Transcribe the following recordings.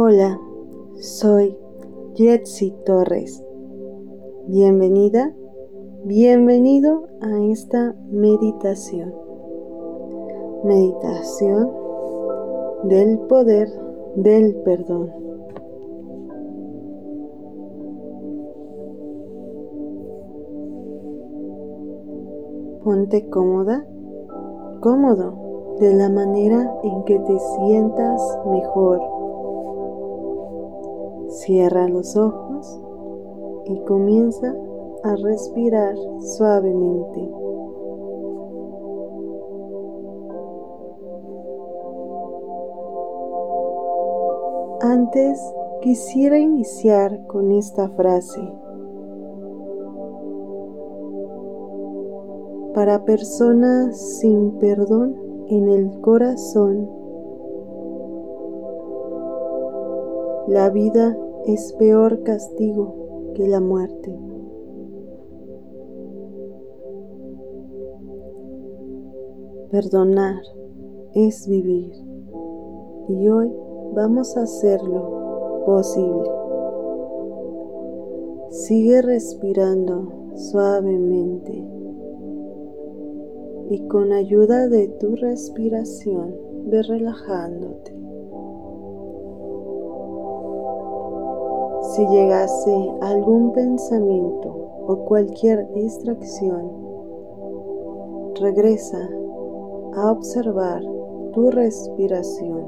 Hola, soy Jetsi Torres. Bienvenida, bienvenido a esta meditación. Meditación del poder del perdón. Ponte cómoda, cómodo, de la manera en que te sientas mejor. Cierra los ojos y comienza a respirar suavemente. Antes quisiera iniciar con esta frase. Para personas sin perdón en el corazón, la vida es peor castigo que la muerte. Perdonar es vivir y hoy vamos a hacerlo posible. Sigue respirando suavemente y con ayuda de tu respiración ve relajándote. Si llegase algún pensamiento o cualquier distracción, regresa a observar tu respiración.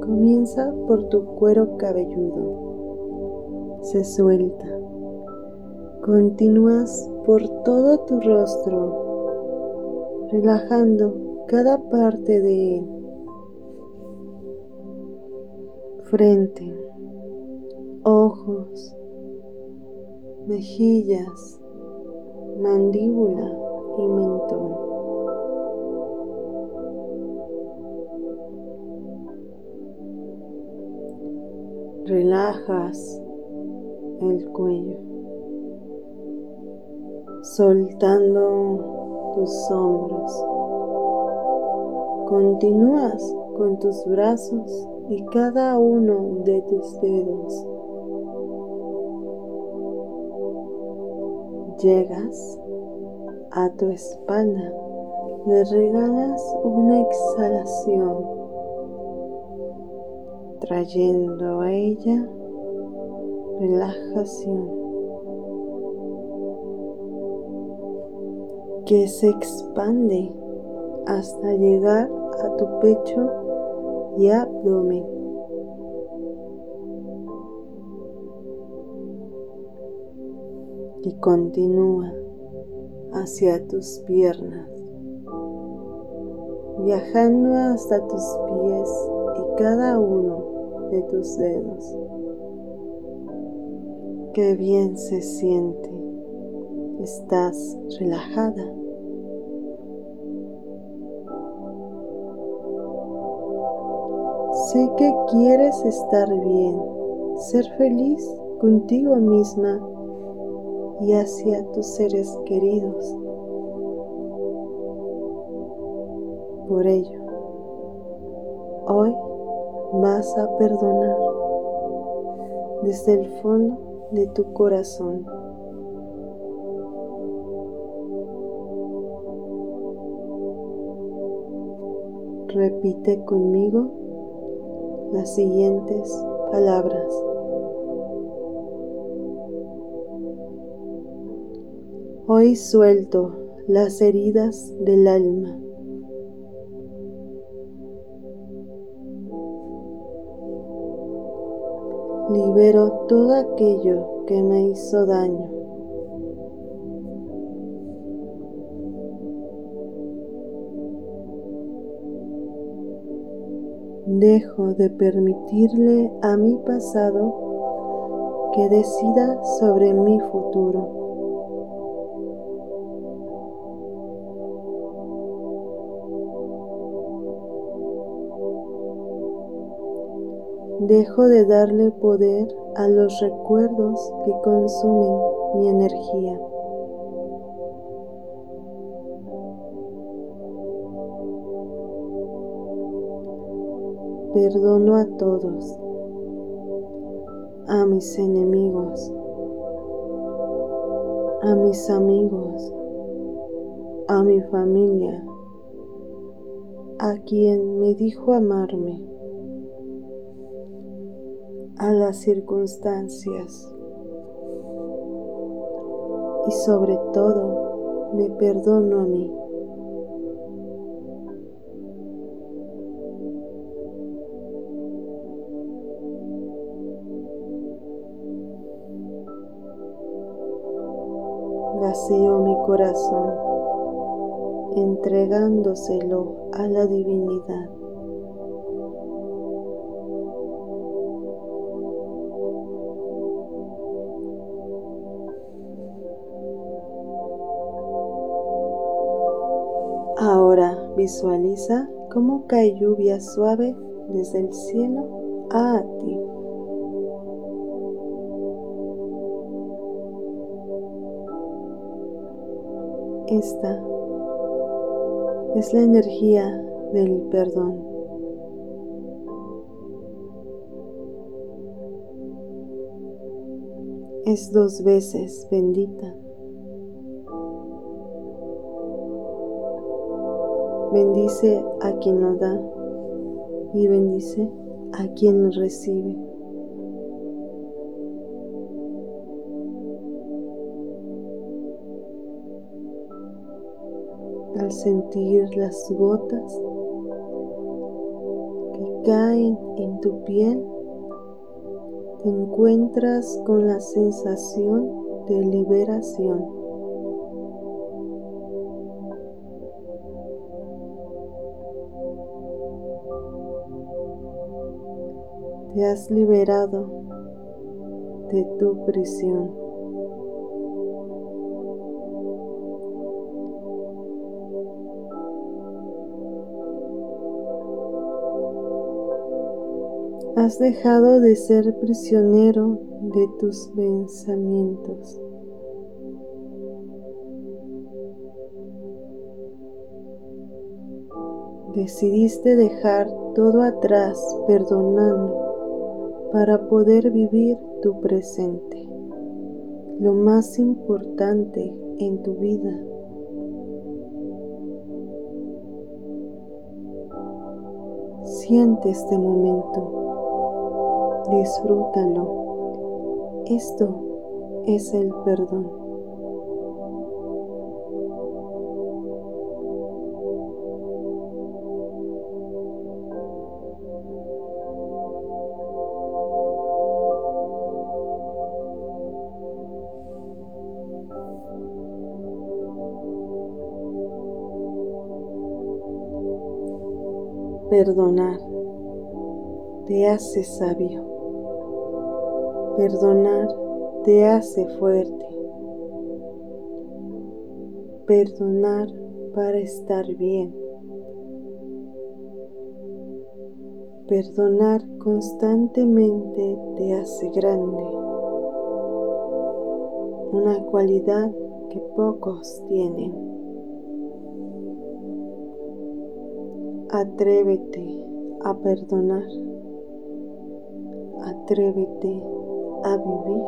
Comienza por tu cuero cabelludo. Se suelta. Continúas por todo tu rostro, relajando cada parte de él. Frente, ojos, mejillas, mandíbula y mentón. Relajas el cuello, soltando tus hombros. Continúas con tus brazos y cada uno de tus dedos. Llegas a tu espalda, le regalas una exhalación trayendo a ella relajación que se expande hasta llegar a tu pecho y abdomen. Y continúa hacia tus piernas, viajando hasta tus pies y cada uno de tus dedos. Qué bien se siente. Estás relajada. Sé que quieres estar bien, ser feliz contigo misma y hacia tus seres queridos. Por ello, hoy vas a perdonar desde el fondo de tu corazón. Repite conmigo las siguientes palabras. Hoy suelto las heridas del alma. libero todo aquello que me hizo daño. Dejo de permitirle a mi pasado que decida sobre mi futuro. Dejo de darle poder a los recuerdos que consumen mi energía. Perdono a todos, a mis enemigos, a mis amigos, a mi familia, a quien me dijo amarme, a las circunstancias y sobre todo me perdono a mí. Mi corazón entregándoselo a la divinidad. Ahora visualiza cómo cae lluvia suave desde el cielo a Esta es la energía del perdón. Es dos veces bendita. Bendice a quien lo da y bendice a quien lo recibe. Al sentir las gotas que caen en tu piel, te encuentras con la sensación de liberación. Te has liberado de tu prisión. Has dejado de ser prisionero de tus pensamientos. Decidiste dejar todo atrás perdonando para poder vivir tu presente, lo más importante en tu vida. Siente este momento. Disfrútalo. Esto es el perdón. Perdonar te hace sabio. Perdonar te hace fuerte. Perdonar para estar bien. Perdonar constantemente te hace grande. Una cualidad que pocos tienen. Atrévete a perdonar. Atrévete vivir.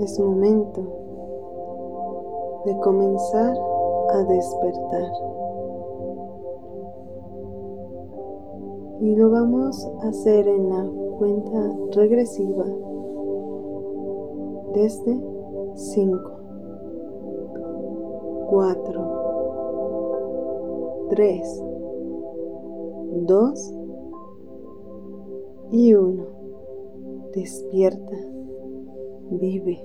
Es momento de comenzar a despertar. Y lo vamos a hacer en la cuenta regresiva desde 5, 4, 3, 2 y 1. Despierta, vive.